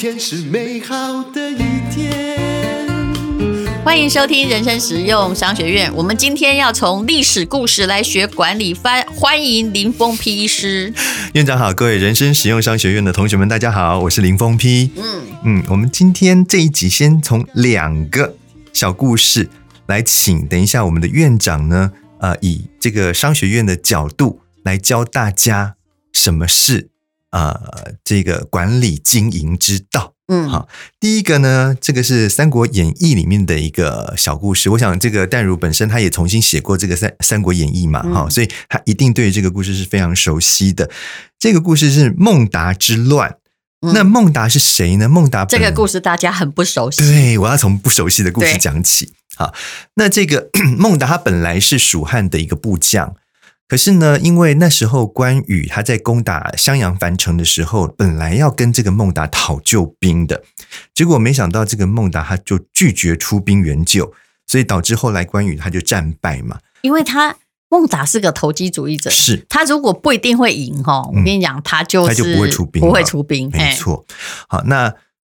天是美好的一天。欢迎收听人生实用商学院。我们今天要从历史故事来学管理，欢欢迎林峰批医师。院长好，各位人生实用商学院的同学们，大家好，我是林峰批。嗯嗯，我们今天这一集先从两个小故事来请，等一下我们的院长呢，呃，以这个商学院的角度来教大家什么是。呃，这个管理经营之道，嗯，好，第一个呢，这个是《三国演义》里面的一个小故事。我想，这个淡如本身他也重新写过这个三《三三国演义》嘛，哈、嗯，所以他一定对这个故事是非常熟悉的。这个故事是孟达之乱。嗯、那孟达是谁呢？孟达这个故事大家很不熟悉。对，我要从不熟悉的故事讲起。好，那这个 孟达他本来是蜀汉的一个部将。可是呢，因为那时候关羽他在攻打襄阳樊城的时候，本来要跟这个孟达讨救兵的，结果没想到这个孟达他就拒绝出兵援救，所以导致后来关羽他就战败嘛。因为他孟达是个投机主义者，是他如果不一定会赢哈，我跟你讲，他就是他就不会出兵，不会出兵，没错。好，那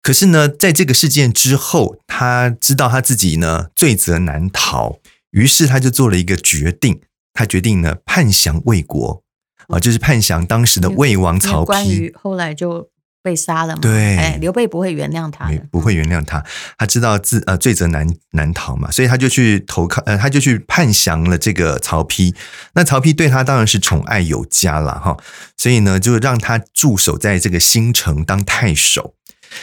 可是呢，在这个事件之后，他知道他自己呢罪责难逃，于是他就做了一个决定。他决定呢，叛降魏国啊，就是叛降当时的魏王曹丕。关羽后来就被杀了嘛。对，哎，刘备不会原谅他，不会原谅他。他知道自呃罪责难难逃嘛，所以他就去投靠呃，他就去叛降了这个曹丕。那曹丕对他当然是宠爱有加了哈，所以呢，就让他驻守在这个新城当太守。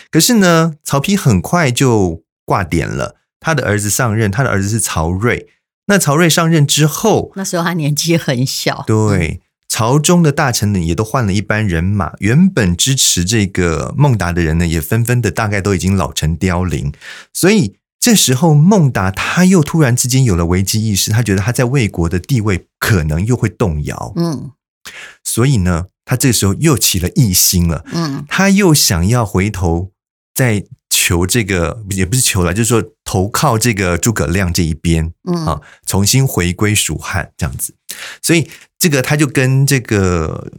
可是呢，曹丕很快就挂点了，他的儿子上任，他的儿子是曹叡。那曹叡上任之后，那时候他年纪很小。对，朝中的大臣呢也都换了一班人马，原本支持这个孟达的人呢，也纷纷的大概都已经老成凋零。所以这时候孟达他又突然之间有了危机意识，他觉得他在魏国的地位可能又会动摇。嗯，所以呢，他这个时候又起了异心了。嗯，他又想要回头再。求这个也不是求了，就是说投靠这个诸葛亮这一边，嗯啊，重新回归蜀汉这样子。所以这个他就跟这个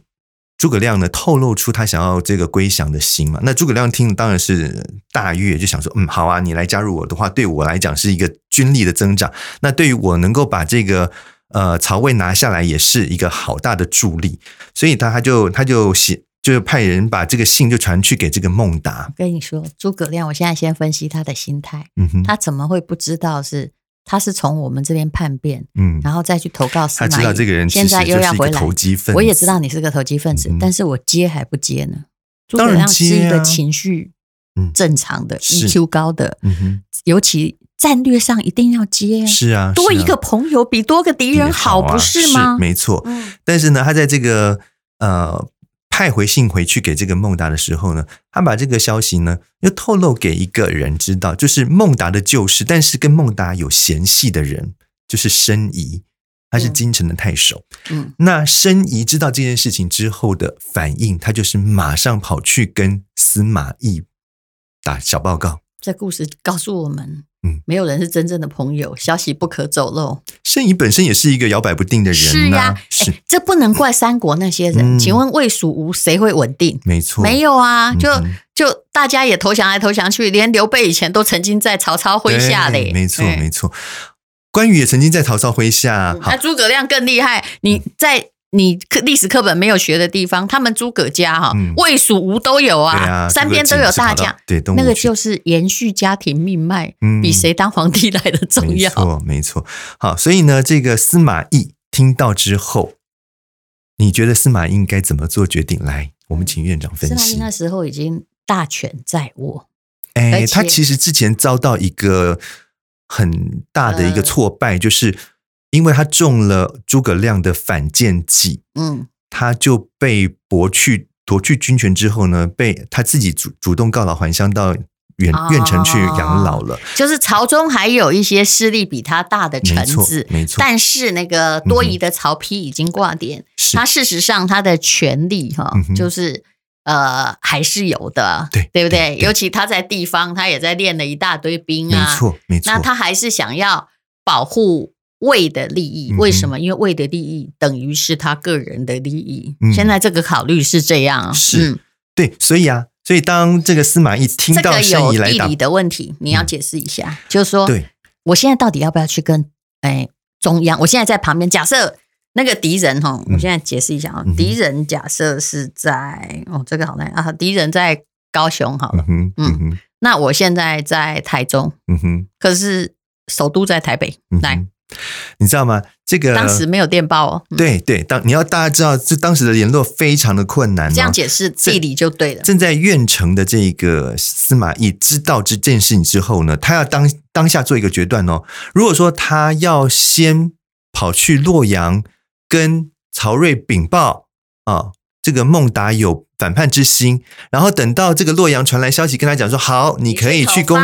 诸葛亮呢透露出他想要这个归降的心嘛。那诸葛亮听当然是大悦，就想说，嗯，好啊，你来加入我的话，对我来讲是一个军力的增长。那对于我能够把这个呃曹魏拿下来，也是一个好大的助力。所以他他就他就写。就派人把这个信就传去给这个孟达。我跟你说，诸葛亮，我现在先分析他的心态。嗯哼，他怎么会不知道是他是从我们这边叛变，嗯，然后再去投靠司马懿。他知道这个人现在又要回来投机分子。我也知道你是个投机分子，嗯、但是我接还不接呢？诸葛亮是一个情绪正常的、EQ 高的，嗯哼，尤其战略上一定要接。是啊，多一个朋友比多个敌人好，不是吗？是没错。嗯、但是呢，他在这个呃。派回信回去给这个孟达的时候呢，他把这个消息呢又透露给一个人知道，就是孟达的旧事，但是跟孟达有嫌隙的人，就是申仪，他是京城的太守。嗯，那申仪知道这件事情之后的反应，他就是马上跑去跟司马懿打小报告。这故事告诉我们。嗯，没有人是真正的朋友，消息不可走漏。申遗本身也是一个摇摆不定的人，是呀，是这不能怪三国那些人。请问魏蜀吴谁会稳定？没错，没有啊，就就大家也投降来投降去，连刘备以前都曾经在曹操麾下嘞。没错，没错，关羽也曾经在曹操麾下。那诸葛亮更厉害，你在。你课历史课本没有学的地方，他们诸葛家哈，魏蜀吴都有啊，三边都有大将，对，那个就是延续家庭命脉，比谁当皇帝来的重要。没错，没错。好，所以呢，这个司马懿听到之后，你觉得司马懿应该怎么做决定？来，我们请院长分析。司马懿那时候已经大权在握，哎，他其实之前遭到一个很大的一个挫败，就是。因为他中了诸葛亮的反间计，嗯，他就被夺去夺去军权之后呢，被他自己主主动告老还乡到远远城去养老了。就是朝中还有一些势力比他大的臣子，没错，没错。但是那个多疑的曹丕已经挂点，嗯、他事实上他的权力哈，就是、嗯、呃还是有的，对对不对，对？尤其他在地方，他也在练了一大堆兵啊，没错没错。那他还是想要保护。魏的利益，为什么？因为魏的利益等于是他个人的利益。嗯、现在这个考虑是这样，是、嗯、对，所以啊，所以当这个司马懿听到申遗来打，这个有地理的问题，你要解释一下，嗯、就是说，对，我现在到底要不要去跟哎中央？我现在在旁边，假设那个敌人哈，我现在解释一下啊，嗯、敌人假设是在哦，这个好难啊，敌人在高雄好了，嗯嗯，嗯，那我现在在台中，嗯哼，可是首都在台北，嗯、来。你知道吗？这个当时没有电报哦。对对，当你要大家知道，这当时的联络非常的困难。这样解释地理就对了。正在苑城的这个司马懿知道这件事情之后呢，他要当当下做一个决断哦。如果说他要先跑去洛阳跟曹睿禀报啊，这个孟达有反叛之心，然后等到这个洛阳传来消息，跟他讲说好，你可以去攻。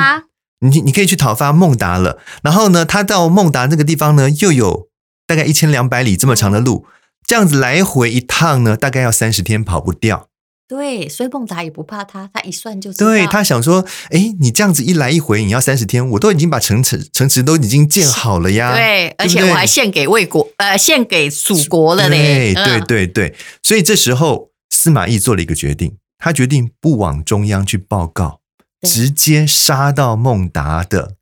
你你可以去讨伐孟达了，然后呢，他到孟达那个地方呢，又有大概一千两百里这么长的路，这样子来回一趟呢，大概要三十天跑不掉。对，所以孟达也不怕他，他一算就知道。对，他想说，哎，你这样子一来一回，你要三十天，我都已经把城池城池都已经建好了呀。对，而且我还献给魏国，呃，献给蜀国了嘞。对对对对，所以这时候司马懿做了一个决定，他决定不往中央去报告。直接杀到孟达的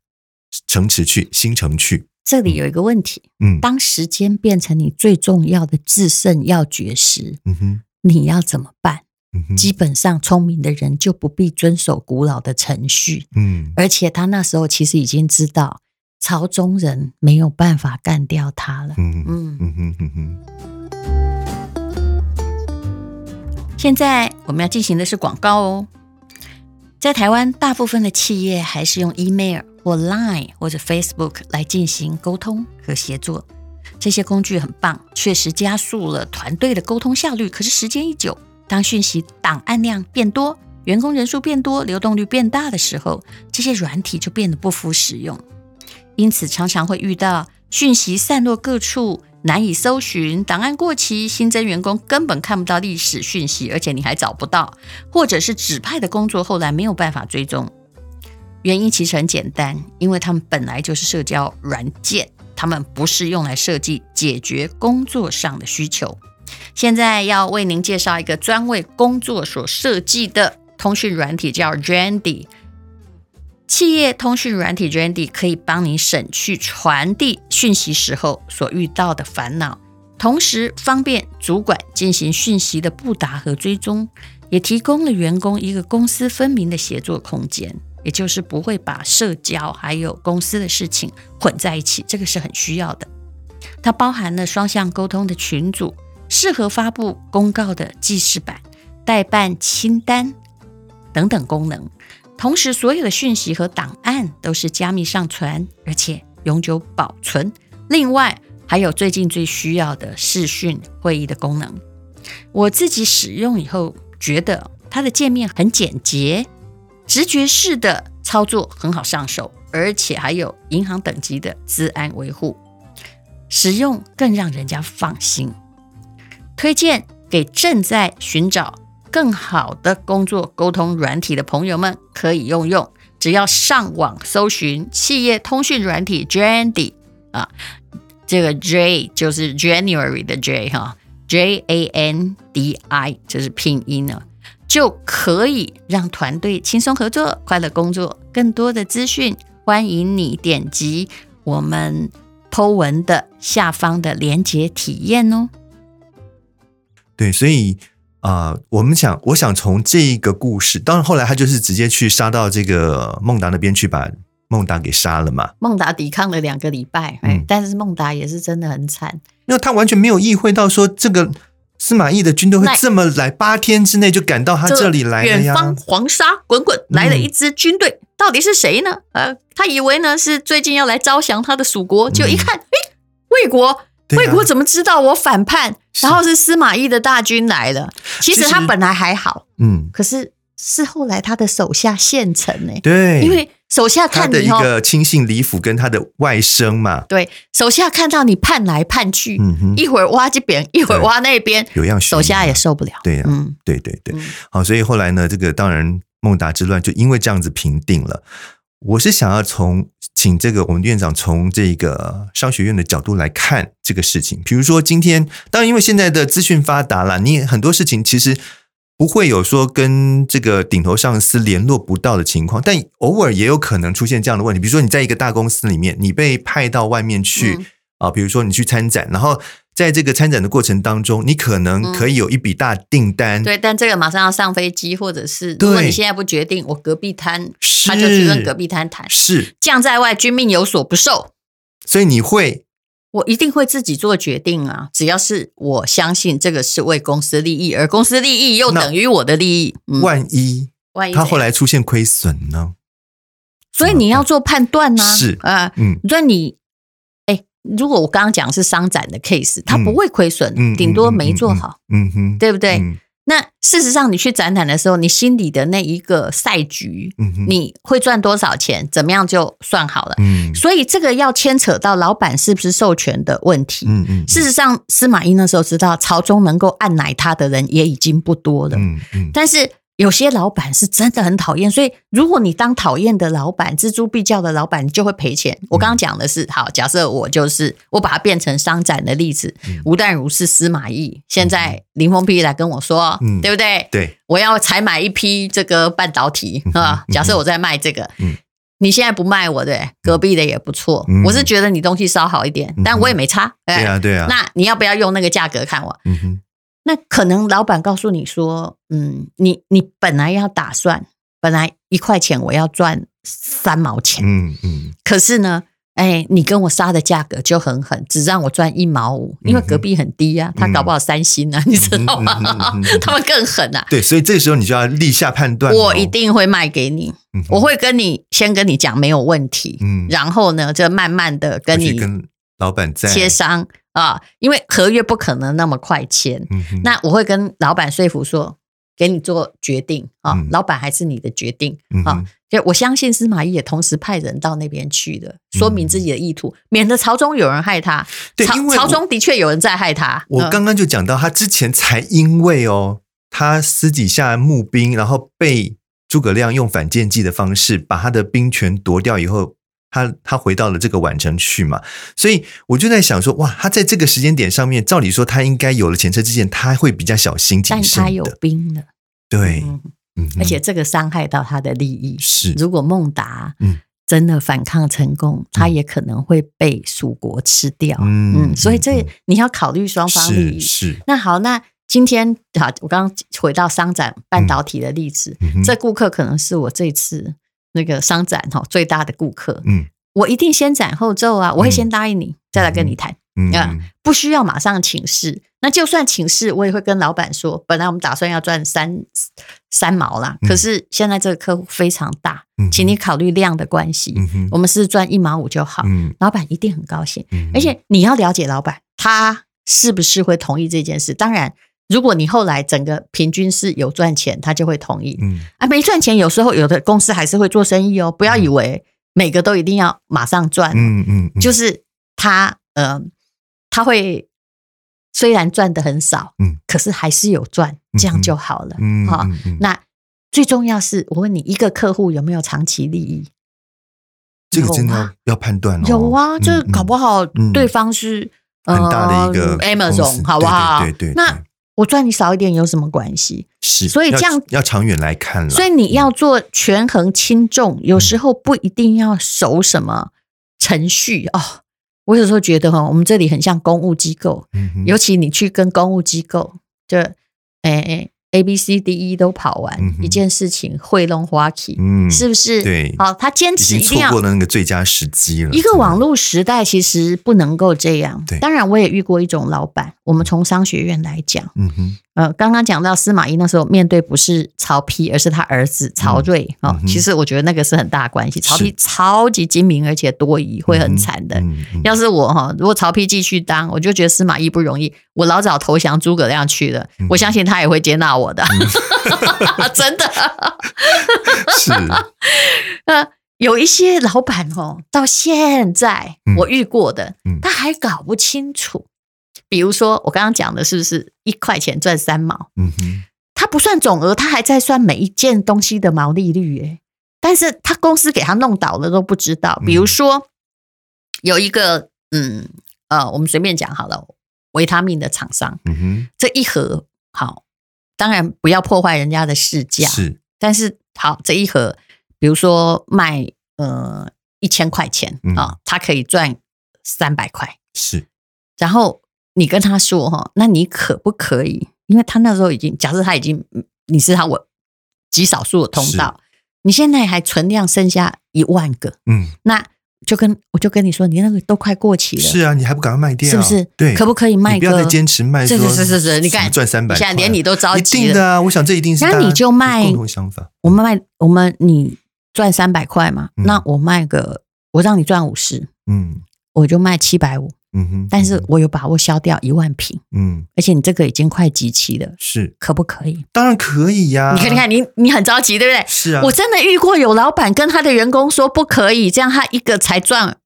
城池去，新城去。这里有一个问题，嗯，当时间变成你最重要的制胜要诀时，嗯哼，你要怎么办？基本上聪明的人就不必遵守古老的程序，嗯，而且他那时候其实已经知道朝中人没有办法干掉他了，嗯嗯。嗯嗯嗯嗯。现在我们要进行的是广告哦。在台湾，大部分的企业还是用 email 或 Line 或者 Facebook 来进行沟通和协作。这些工具很棒，确实加速了团队的沟通效率。可是时间一久，当讯息档案量变多，员工人数变多，流动率变大的时候，这些软体就变得不敷使用。因此，常常会遇到讯息散落各处。难以搜寻，档案过期，新增员工根本看不到历史讯息，而且你还找不到，或者是指派的工作后来没有办法追踪。原因其实很简单，因为他们本来就是社交软件，他们不是用来设计解决工作上的需求。现在要为您介绍一个专为工作所设计的通讯软体，叫 Jandy。企业通讯软体 Jandy 可以帮你省去传递讯息时候所遇到的烦恼，同时方便主管进行讯息的布达和追踪，也提供了员工一个公私分明的协作空间，也就是不会把社交还有公司的事情混在一起，这个是很需要的。它包含了双向沟通的群组，适合发布公告的记事板、待办清单等等功能。同时，所有的讯息和档案都是加密上传，而且永久保存。另外，还有最近最需要的视讯会议的功能。我自己使用以后，觉得它的界面很简洁，直觉式的操作很好上手，而且还有银行等级的资安维护，使用更让人家放心。推荐给正在寻找。更好的工作沟通软体的朋友们可以用用，只要上网搜寻企业通讯软体 Jandy 啊，这个 J 就是 January 的 J 哈，J A N D I 就是拼音呢，就可以让团队轻松合作、快乐工作。更多的资讯，欢迎你点击我们 Po 文的下方的链接体验哦。对，所以。啊、呃，我们想，我想从这一个故事，当然后来他就是直接去杀到这个孟达那边去，把孟达给杀了嘛。孟达抵抗了两个礼拜，嗯，但是孟达也是真的很惨，因为他完全没有意会到说这个司马懿的军队会这么来，八天之内就赶到他这里来了呀。远方黄沙滚滚，来了一支军队，嗯、到底是谁呢？呃，他以为呢是最近要来招降他的蜀国，就一看，哎、嗯，魏国。魏国怎么知道我反叛？然后是司马懿的大军来了。其实他本来还好，嗯，可是是后来他的手下献城呢。对，因为手下看你他的一个亲信李府跟他的外甥嘛，对，手下看到你叛来叛去，嗯哼，一会儿挖这边，一会儿挖那边，有样手下也受不了。对呀，嗯，对对对，好，所以后来呢，这个当然孟达之乱就因为这样子平定了。我是想要从请这个我们院长从这个商学院的角度来看这个事情。比如说今天，当然因为现在的资讯发达了，你很多事情其实不会有说跟这个顶头上司联络不到的情况，但偶尔也有可能出现这样的问题。比如说，你在一个大公司里面，你被派到外面去啊，嗯、比如说你去参展，然后在这个参展的过程当中，你可能可以有一笔大订单。对，但这个马上要上飞机，或者是如果你现在不决定，我隔壁摊他就去跟隔壁摊谈。是将在外，君命有所不受。所以你会。我一定会自己做决定啊！只要是我相信这个是为公司利益，而公司利益又等于我的利益。万一，万一他后来出现亏损呢？所以你要做判断呢。是啊，嗯，那你，哎，如果我刚刚讲是商展的 case，它不会亏损，顶多没做好，嗯哼，对不对？那事实上，你去展览的时候，你心里的那一个赛局，嗯、你会赚多少钱，怎么样就算好了。嗯，所以这个要牵扯到老板是不是授权的问题。嗯嗯，事实上，司马懿那时候知道朝中能够按捺他的人也已经不多了。嗯嗯，但是。有些老板是真的很讨厌，所以如果你当讨厌的老板、锱铢必较的老板，你就会赔钱。我刚刚讲的是，好，假设我就是我把它变成商展的例子，吴淡如是司马懿，现在林峰丕来跟我说，嗯，对不对？对，我要采买一批这个半导体啊。假设我在卖这个，你现在不卖我的，隔壁的也不错。我是觉得你东西稍好一点，但我也没差。对啊，对啊。那你要不要用那个价格看我？嗯哼。那可能老板告诉你说，嗯，你你本来要打算，本来一块钱我要赚三毛钱，嗯嗯，嗯可是呢，哎，你跟我杀的价格就很狠，只让我赚一毛五，因为隔壁很低啊，嗯、他搞不好三星啊，嗯、你知道吗？嗯嗯嗯、他们更狠啊。对，所以这个时候你就要立下判断，我一定会卖给你，嗯、我会跟你先跟你讲没有问题，嗯，然后呢，就慢慢的跟你跟老板在协商。啊，因为合约不可能那么快签，嗯、那我会跟老板说服说，给你做决定啊，嗯、老板还是你的决定、啊。就我相信司马懿也同时派人到那边去的，说明自己的意图，嗯、免得朝中有人害他。对，朝朝中的确有人在害他。我刚刚就讲到，他之前才因为哦，他私底下募兵，然后被诸葛亮用反间计的方式把他的兵权夺掉以后。他他回到了这个宛城去嘛，所以我就在想说，哇，他在这个时间点上面，照理说他应该有了前车之鉴，他会比较小心谨慎但他有兵了，对，嗯，而且这个伤害到他的利益是。如果孟达嗯真的反抗成功，嗯、他也可能会被蜀国吃掉，嗯嗯，所以这你要考虑双方利益。是。是那好，那今天好，我刚刚回到商展半导体的例子，这顾客可能是我这次。那个商展哈最大的顾客，嗯，我一定先斩后奏啊，我会先答应你，再来跟你谈，啊，不需要马上请示。那就算请示，我也会跟老板说，本来我们打算要赚三三毛啦，可是现在这个客户非常大，请你考虑量的关系，我们是赚一毛五就好，嗯老板一定很高兴，而且你要了解老板，他是不是会同意这件事？当然。如果你后来整个平均是有赚钱，他就会同意。嗯，啊，没赚钱，有时候有的公司还是会做生意哦。不要以为每个都一定要马上赚。嗯嗯，嗯就是他呃，他会虽然赚的很少，嗯，可是还是有赚，这样就好了。嗯，好，那最重要是我问你，一个客户有没有长期利益？这个真的要要判断哦。有啊，就是搞不好对方是很大的一个 Amazon，好不好？对对，那。我赚你少一点有什么关系？是，所以这样要，要长远来看了。所以你要做权衡轻重，有时候不一定要守什么程序哦。我有时候觉得哈，我们这里很像公务机构，嗯、尤其你去跟公务机构，就诶诶。A B C D E 都跑完，嗯、一件事情会弄花旗，嗯，是不是？对，好，他坚持一定要错过了那个最佳时机了。一个网络时代其实不能够这样。对，当然我也遇过一种老板，我们从商学院来讲，嗯哼。呃，刚刚讲到司马懿那时候面对不是曹丕，而是他儿子曹睿啊。其实我觉得那个是很大关系。曹丕超级精明，而且多疑，会很惨的。嗯嗯嗯、要是我哈，如果曹丕继续当，我就觉得司马懿不容易。我老早投降诸葛亮去了，嗯、我相信他也会接纳我的。嗯、真的 是。呃，有一些老板哦，到现在我遇过的，嗯、他还搞不清楚。比如说，我刚刚讲的是不是一块钱赚三毛？嗯哼，他不算总额，他还在算每一件东西的毛利率。哎，但是他公司给他弄倒了都不知道。比如说，有一个嗯呃，我们随便讲好了，维他命的厂商，嗯哼，这一盒好当然不要破坏人家的市价。是，但是好，这一盒，比如说卖呃一千块钱啊，他可以赚三百块。是，然后你跟他说哈，那你可不可以？因为他那时候已经，假设他已经，你是他我极少数的通道，你现在还存量剩下一万个，嗯，那就跟我就跟你说，你那个都快过期了，是啊，你还不赶快卖掉，是不是？对，可不可以卖？不要再坚持卖，是是是是是，你看赚三百，现在连你都着急了，一定的啊！我想这一定是那你就卖共同想法，我们卖我们你赚三百块嘛，那我卖个我让你赚五十，嗯，我就卖七百五。嗯哼，但是我有把握销掉一万瓶，嗯，而且你这个已经快集齐了，是可不可以？当然可以呀！你看，你看，你你很着急，对不对？是啊，我真的遇过有老板跟他的员工说不可以，这样他一个才赚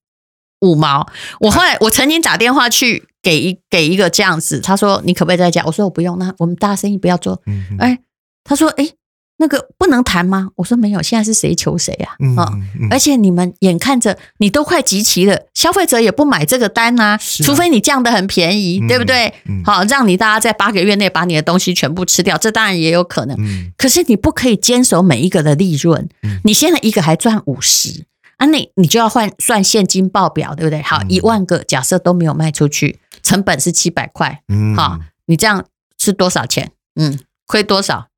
五毛。我后来我曾经打电话去给一给一个这样子，他说你可不可以再加？我说我不用，那我们大生意不要做。嗯，哎，他说哎。那个不能谈吗？我说没有，现在是谁求谁呀啊？嗯，嗯，而且你们眼看着你都快集齐了，消费者也不买这个单呐、啊，啊、除非你降得很便宜，嗯、对不对？嗯、好，让你大家在八个月内把你的东西全部吃掉，这当然也有可能。嗯、可是你不可以坚守每一个的利润。嗯、你现在一个还赚五十啊，你你就要换算现金报表，对不对？好，一万个假设都没有卖出去，成本是七百块，嗯，好，你这样是多少钱？嗯，亏多少？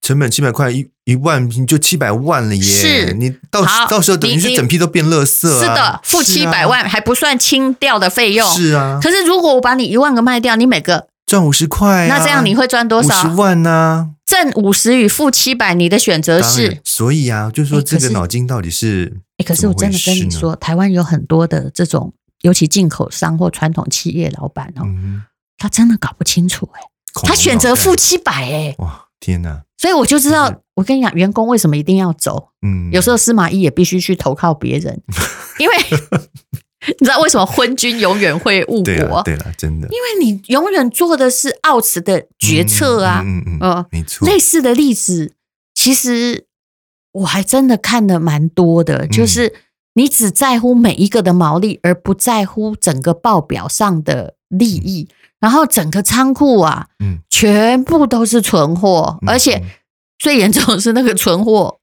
成本七百块，一一万瓶就七百万了耶！是，你到到时候等于是整批都变垃圾啊！是的，付七百万还不算清掉的费用。是啊，可是如果我把你一万个卖掉，你每个赚五十块，那这样你会赚多少？五十万呢？挣五十与付七百，你的选择是？所以啊，就是说这个脑筋到底是……哎，可是我真的跟你说，台湾有很多的这种，尤其进口商或传统企业老板哦，他真的搞不清楚哎，他选择付七百哎，哇天哪！所以我就知道，我跟你讲，员工为什么一定要走？嗯，有时候司马懿也必须去投靠别人，因为你知道为什么昏君永远会误国？对了，真的，因为你永远做的是奥此的决策啊，嗯嗯嗯，没错。类似的例子，其实我还真的看的蛮多的，就是你只在乎每一个的毛利，而不在乎整个报表上的利益。然后整个仓库啊，嗯，全部都是存货，而且最严重的是那个存货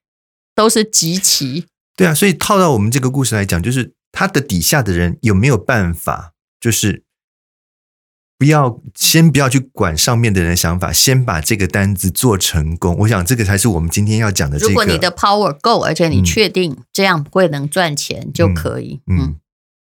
都是集齐。对啊，所以套到我们这个故事来讲，就是他的底下的人有没有办法，就是不要先不要去管上面的人的想法，先把这个单子做成功。我想这个才是我们今天要讲的。如果你的 power 够，而且你确定这样会能赚钱，就可以。嗯，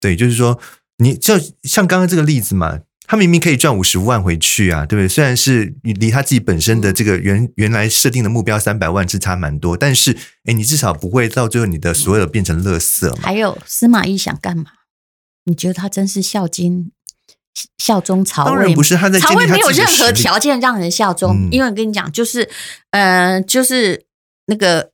对，就是说你就像刚刚这个例子嘛。他明明可以赚五十万回去啊，对不对？虽然是离他自己本身的这个原原来设定的目标三百万是差蛮多，但是，哎，你至少不会到最后你的所有变成垃圾嘛。还有司马懿想干嘛？你觉得他真是孝经效忠曹魏？当然不是，他在曹魏没有任何条件让人效忠，嗯、因为我跟你讲，就是呃，就是那个。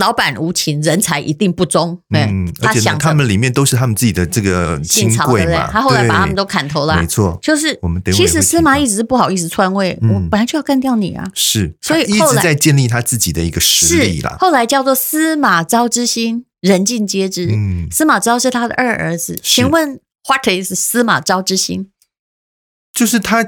老板无情，人才一定不忠。嗯，而且他们里面都是他们自己的这个亲贵嘛。他后来把他们都砍头了，没错。就是我们其实司马懿只是不好意思篡位，我本来就要干掉你啊。是，所以一直在建立他自己的一个实力啦。后来叫做司马昭之心，人尽皆知。嗯，司马昭是他的二儿子。请问，What is 司马昭之心？就是他。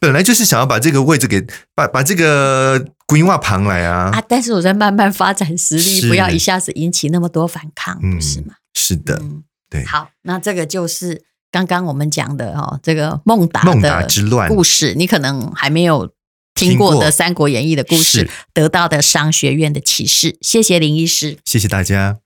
本来就是想要把这个位置给把把这个古音画旁来啊啊！但是我在慢慢发展实力，不要一下子引起那么多反抗，嗯、不是吗？是的，嗯、对。好，那这个就是刚刚我们讲的哦，这个孟达孟达之乱故事，你可能还没有听过的《三国演义》的故事，得到的商学院的启示。谢谢林医师，谢谢大家。